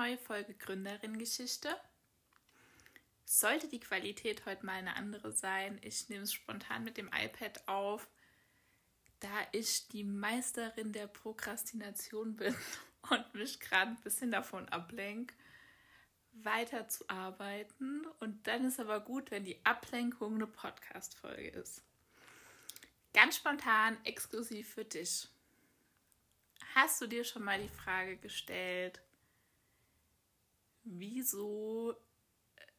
neue Folge Gründerin-Geschichte. Sollte die Qualität heute mal eine andere sein, ich nehme es spontan mit dem iPad auf, da ich die Meisterin der Prokrastination bin und mich gerade ein bisschen davon ablenke, weiterzuarbeiten. Und dann ist aber gut, wenn die Ablenkung eine Podcast-Folge ist. Ganz spontan, exklusiv für dich. Hast du dir schon mal die Frage gestellt, wieso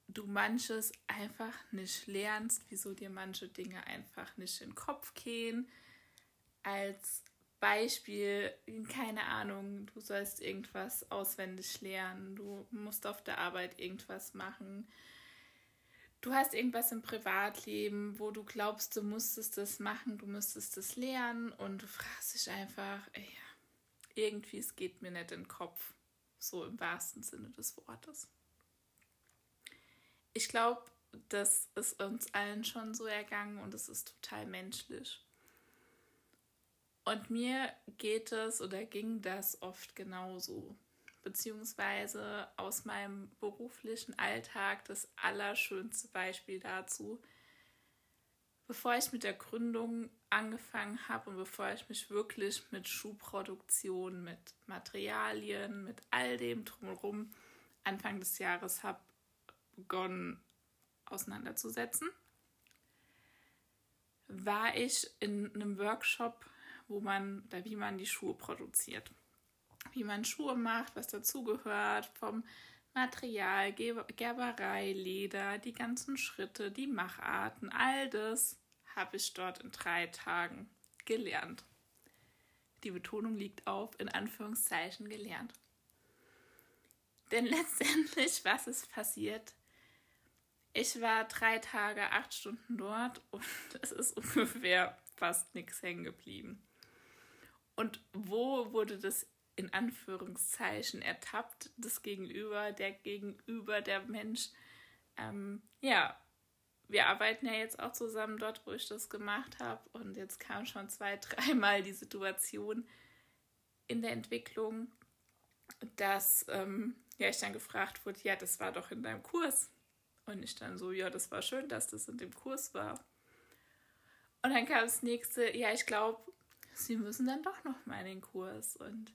du manches einfach nicht lernst, wieso dir manche Dinge einfach nicht in den Kopf gehen? Als Beispiel, keine Ahnung, du sollst irgendwas auswendig lernen, du musst auf der Arbeit irgendwas machen, du hast irgendwas im Privatleben, wo du glaubst, du musstest das machen, du müsstest das lernen und du fragst dich einfach, ey, irgendwie, es geht mir nicht in den Kopf. So im wahrsten Sinne des Wortes. Ich glaube, das ist uns allen schon so ergangen und es ist total menschlich. Und mir geht es oder ging das oft genauso. Beziehungsweise aus meinem beruflichen Alltag das allerschönste Beispiel dazu bevor ich mit der Gründung angefangen habe und bevor ich mich wirklich mit Schuhproduktion, mit Materialien, mit all dem drumherum Anfang des Jahres habe begonnen auseinanderzusetzen, war ich in einem Workshop, wo man, da wie man die Schuhe produziert. Wie man Schuhe macht, was dazugehört, vom Material, Gerberei, Leder, die ganzen Schritte, die Macharten, all das habe ich dort in drei Tagen gelernt. Die Betonung liegt auf in Anführungszeichen gelernt. Denn letztendlich, was ist passiert? Ich war drei Tage, acht Stunden dort und es ist ungefähr fast nichts hängen geblieben. Und wo wurde das in Anführungszeichen ertappt, das Gegenüber, der Gegenüber, der Mensch? Ähm, ja, wir arbeiten ja jetzt auch zusammen dort, wo ich das gemacht habe. Und jetzt kam schon zwei, dreimal die Situation in der Entwicklung, dass ähm, ja, ich dann gefragt wurde, ja, das war doch in deinem Kurs. Und ich dann so, ja, das war schön, dass das in dem Kurs war. Und dann kam das nächste, ja, ich glaube, sie müssen dann doch noch mal in den Kurs. Und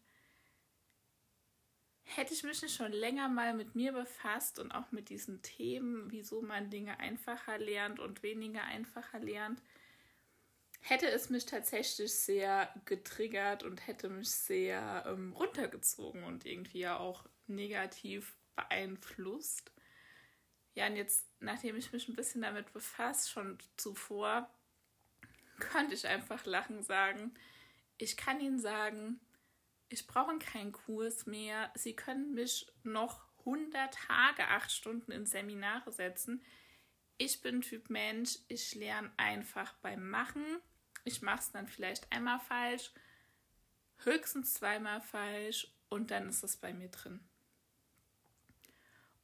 hätte ich mich schon länger mal mit mir befasst und auch mit diesen Themen, wieso man Dinge einfacher lernt und weniger einfacher lernt, hätte es mich tatsächlich sehr getriggert und hätte mich sehr ähm, runtergezogen und irgendwie ja auch negativ beeinflusst. Ja, und jetzt, nachdem ich mich ein bisschen damit befasst, schon zuvor, konnte ich einfach lachen sagen, ich kann Ihnen sagen, ich brauche keinen Kurs mehr. Sie können mich noch 100 Tage, 8 Stunden in Seminare setzen. Ich bin Typ Mensch, ich lerne einfach beim Machen. Ich mache es dann vielleicht einmal falsch, höchstens zweimal falsch und dann ist es bei mir drin.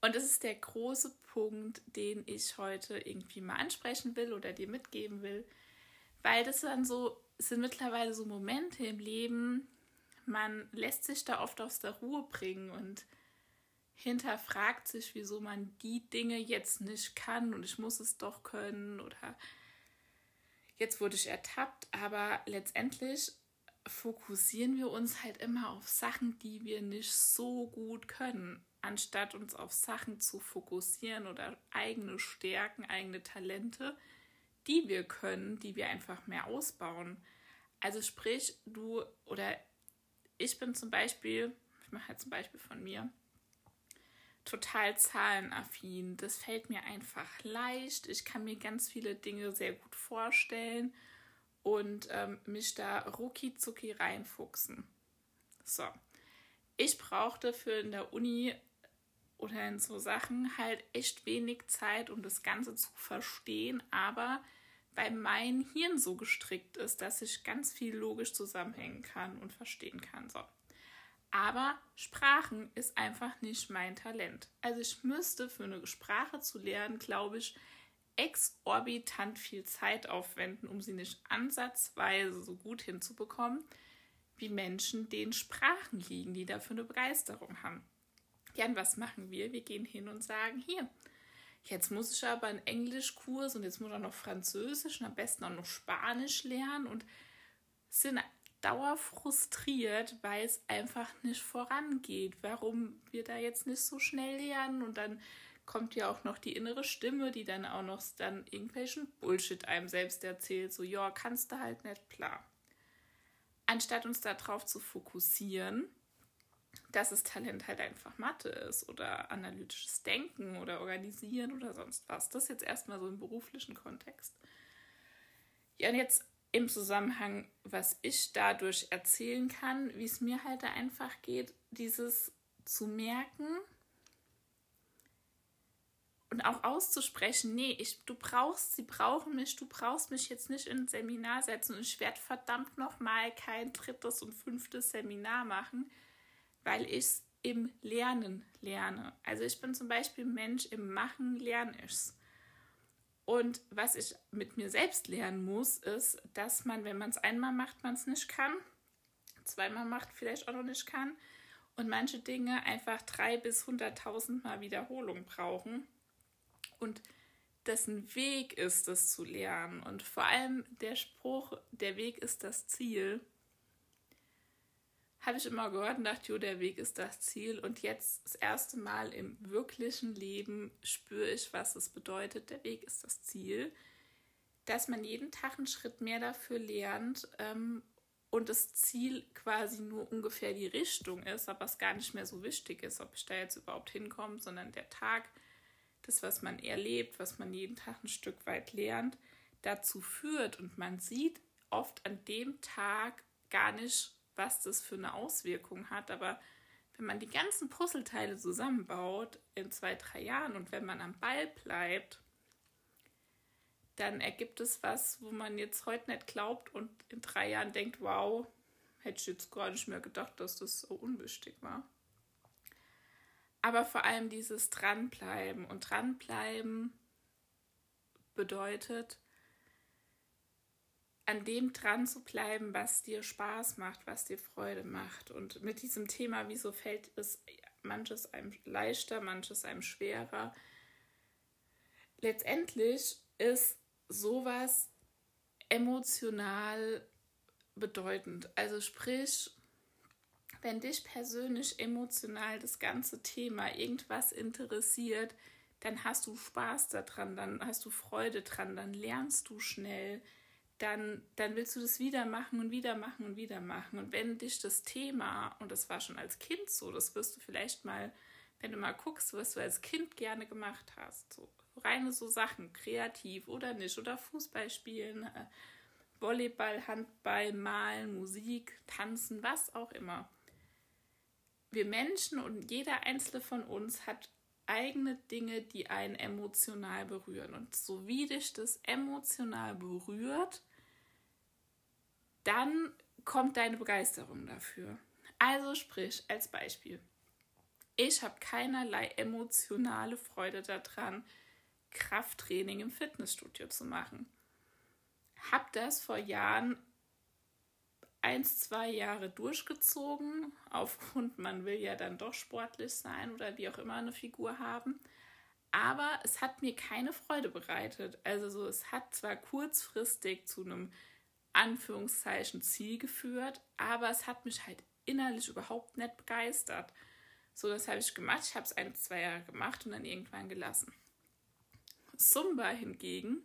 Und das ist der große Punkt, den ich heute irgendwie mal ansprechen will oder dir mitgeben will, weil das dann so sind mittlerweile so Momente im Leben, man lässt sich da oft aus der Ruhe bringen und hinterfragt sich, wieso man die Dinge jetzt nicht kann und ich muss es doch können oder jetzt wurde ich ertappt, aber letztendlich fokussieren wir uns halt immer auf Sachen, die wir nicht so gut können, anstatt uns auf Sachen zu fokussieren oder eigene Stärken, eigene Talente, die wir können, die wir einfach mehr ausbauen. Also sprich, du oder ich bin zum Beispiel, ich mache jetzt ein Beispiel von mir, total zahlenaffin. Das fällt mir einfach leicht. Ich kann mir ganz viele Dinge sehr gut vorstellen und ähm, mich da rucki zucki reinfuchsen. So. Ich brauchte für in der Uni oder in so Sachen halt echt wenig Zeit, um das Ganze zu verstehen, aber weil mein Hirn so gestrickt ist, dass ich ganz viel logisch zusammenhängen kann und verstehen kann. So. Aber Sprachen ist einfach nicht mein Talent. Also ich müsste für eine Sprache zu lernen, glaube ich, exorbitant viel Zeit aufwenden, um sie nicht ansatzweise so gut hinzubekommen, wie Menschen, denen Sprachen liegen, die dafür eine Begeisterung haben. Ja, und was machen wir? Wir gehen hin und sagen, hier, jetzt muss ich aber einen Englischkurs und jetzt muss ich auch noch Französisch und am besten auch noch Spanisch lernen und sind dauerfrustriert, weil es einfach nicht vorangeht, warum wir da jetzt nicht so schnell lernen? Und dann kommt ja auch noch die innere Stimme, die dann auch noch dann irgendwelchen Bullshit einem selbst erzählt, so ja, kannst du halt nicht, klar. Anstatt uns darauf zu fokussieren, dass das Talent halt einfach Mathe ist oder analytisches Denken oder Organisieren oder sonst was. Das jetzt erstmal so im beruflichen Kontext. Ja, und jetzt im Zusammenhang, was ich dadurch erzählen kann, wie es mir halt da einfach geht, dieses zu merken und auch auszusprechen, nee, ich, du brauchst, sie brauchen mich, du brauchst mich jetzt nicht in ein Seminar setzen und ich werde verdammt nochmal kein drittes und fünftes Seminar machen, weil ich es im Lernen lerne. Also ich bin zum Beispiel Mensch, im Machen lerne ich es. Und was ich mit mir selbst lernen muss, ist, dass man, wenn man es einmal macht, man es nicht kann, zweimal macht, vielleicht auch noch nicht kann und manche Dinge einfach drei bis hunderttausend Mal Wiederholung brauchen. Und das ein Weg ist, das zu lernen. Und vor allem der Spruch, der Weg ist das Ziel, habe ich immer gehört und dachte, jo, der Weg ist das Ziel. Und jetzt das erste Mal im wirklichen Leben spüre ich, was es bedeutet, der Weg ist das Ziel. Dass man jeden Tag einen Schritt mehr dafür lernt ähm, und das Ziel quasi nur ungefähr die Richtung ist, aber es gar nicht mehr so wichtig ist, ob ich da jetzt überhaupt hinkomme, sondern der Tag, das, was man erlebt, was man jeden Tag ein Stück weit lernt, dazu führt. Und man sieht oft an dem Tag gar nicht, was das für eine Auswirkung hat. Aber wenn man die ganzen Puzzleteile zusammenbaut in zwei, drei Jahren und wenn man am Ball bleibt, dann ergibt es was, wo man jetzt heute nicht glaubt und in drei Jahren denkt, wow, hätte ich jetzt gar nicht mehr gedacht, dass das so unwichtig war. Aber vor allem dieses Dranbleiben und Dranbleiben bedeutet, an dem dran zu bleiben, was dir Spaß macht, was dir Freude macht. Und mit diesem Thema, wieso fällt es manches einem leichter, manches einem schwerer. Letztendlich ist sowas emotional bedeutend. Also sprich, wenn dich persönlich emotional das ganze Thema irgendwas interessiert, dann hast du Spaß daran, dann hast du Freude dran, dann lernst du schnell, dann, dann willst du das wieder machen und wieder machen und wieder machen. Und wenn dich das Thema, und das war schon als Kind so, das wirst du vielleicht mal, wenn du mal guckst, was du als Kind gerne gemacht hast, so reine so Sachen, kreativ oder nicht, oder Fußball spielen, äh, Volleyball, Handball, Malen, Musik, Tanzen, was auch immer. Wir Menschen und jeder einzelne von uns hat eigene Dinge, die einen emotional berühren. Und so wie dich das emotional berührt, dann kommt deine Begeisterung dafür. Also sprich, als Beispiel. Ich habe keinerlei emotionale Freude daran, Krafttraining im Fitnessstudio zu machen. Hab das vor Jahren eins, zwei Jahre durchgezogen, aufgrund, man will ja dann doch sportlich sein oder wie auch immer eine Figur haben. Aber es hat mir keine Freude bereitet. Also so, es hat zwar kurzfristig zu einem Anführungszeichen Ziel geführt, aber es hat mich halt innerlich überhaupt nicht begeistert. So, das habe ich gemacht. Ich habe es ein, zwei Jahre gemacht und dann irgendwann gelassen. Zumba hingegen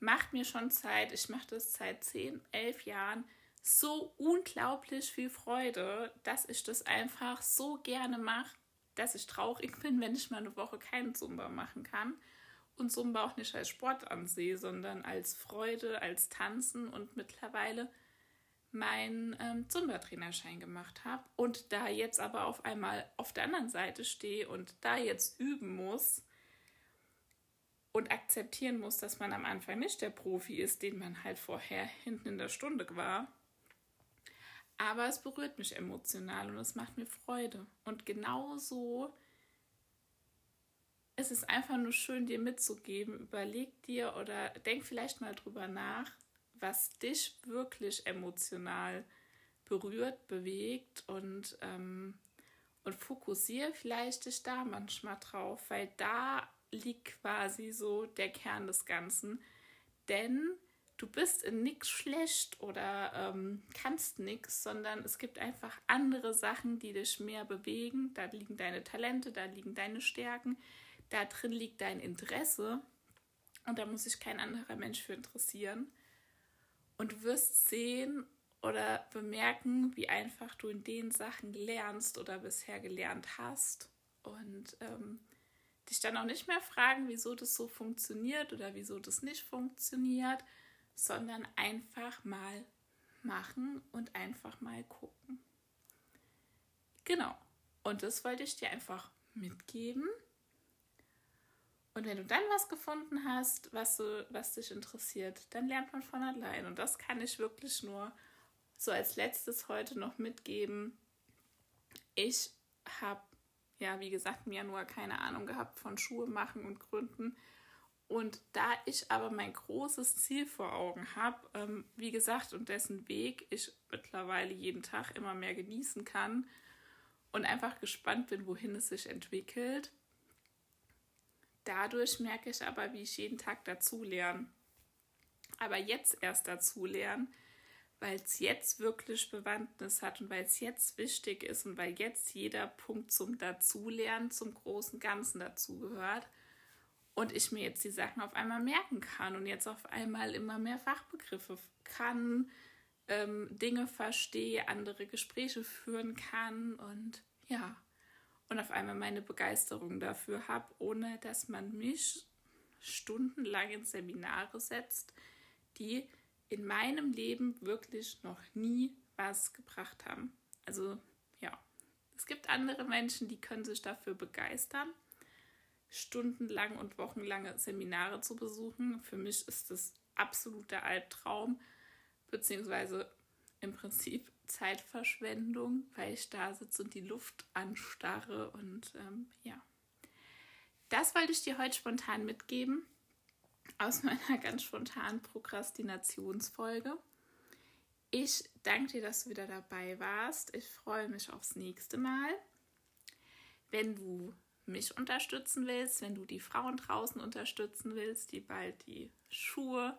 macht mir schon Zeit, ich mache das seit 10, 11 Jahren, so unglaublich viel Freude, dass ich das einfach so gerne mache, dass ich traurig bin, wenn ich mal eine Woche keinen Zumba machen kann und Zumba auch nicht als Sport ansehe, sondern als Freude, als Tanzen und mittlerweile meinen ähm, Zumba-Trainerschein gemacht habe und da jetzt aber auf einmal auf der anderen Seite stehe und da jetzt üben muss und akzeptieren muss, dass man am Anfang nicht der Profi ist, den man halt vorher hinten in der Stunde war. Aber es berührt mich emotional und es macht mir Freude. Und genauso es ist einfach nur schön, dir mitzugeben. Überleg dir oder denk vielleicht mal drüber nach, was dich wirklich emotional berührt, bewegt und, ähm, Und fokussiere vielleicht dich da manchmal drauf, weil da liegt quasi so der Kern des Ganzen. Denn du bist in nichts schlecht oder ähm, kannst nichts, sondern es gibt einfach andere Sachen, die dich mehr bewegen. Da liegen deine Talente, da liegen deine Stärken, da drin liegt dein Interesse. Und da muss sich kein anderer Mensch für interessieren. Und du wirst sehen oder bemerken, wie einfach du in den Sachen lernst oder bisher gelernt hast. Und ähm, dich dann auch nicht mehr fragen, wieso das so funktioniert oder wieso das nicht funktioniert, sondern einfach mal machen und einfach mal gucken. Genau. Und das wollte ich dir einfach mitgeben. Und wenn du dann was gefunden hast, was, du, was dich interessiert, dann lernt man von allein. Und das kann ich wirklich nur so als letztes heute noch mitgeben. Ich habe, ja, wie gesagt, im Januar keine Ahnung gehabt von Schuhe machen und Gründen. Und da ich aber mein großes Ziel vor Augen habe, ähm, wie gesagt, und dessen Weg ich mittlerweile jeden Tag immer mehr genießen kann und einfach gespannt bin, wohin es sich entwickelt, Dadurch merke ich aber, wie ich jeden Tag dazulerne. Aber jetzt erst dazulernen, weil es jetzt wirklich Bewandtnis hat und weil es jetzt wichtig ist und weil jetzt jeder Punkt zum Dazulernen, zum großen Ganzen dazugehört und ich mir jetzt die Sachen auf einmal merken kann und jetzt auf einmal immer mehr Fachbegriffe kann, ähm, Dinge verstehe, andere Gespräche führen kann und ja, und auf einmal meine Begeisterung dafür habe, ohne dass man mich stundenlang in Seminare setzt, die in meinem Leben wirklich noch nie was gebracht haben. Also ja, es gibt andere Menschen, die können sich dafür begeistern, stundenlang und wochenlange Seminare zu besuchen. Für mich ist das absoluter Albtraum, beziehungsweise im Prinzip Zeitverschwendung, weil ich da sitze und die Luft anstarre. Und ähm, ja, das wollte ich dir heute spontan mitgeben aus meiner ganz spontanen Prokrastinationsfolge. Ich danke dir, dass du wieder dabei warst. Ich freue mich aufs nächste Mal. Wenn du mich unterstützen willst, wenn du die Frauen draußen unterstützen willst, die bald die Schuhe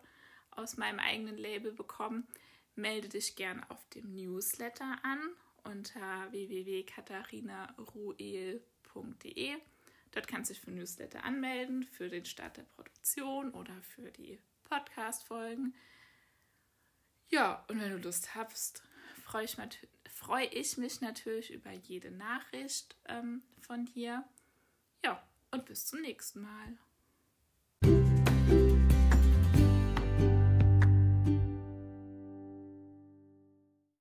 aus meinem eigenen Label bekommen, melde dich gern auf dem Newsletter an unter www.katharinaruel.de. Dort kannst du dich für Newsletter anmelden, für den Start der Produktion oder für die Podcast-Folgen. Ja, und wenn du Lust hast, freue ich, freu ich mich natürlich über jede Nachricht ähm, von dir. Ja, und bis zum nächsten Mal.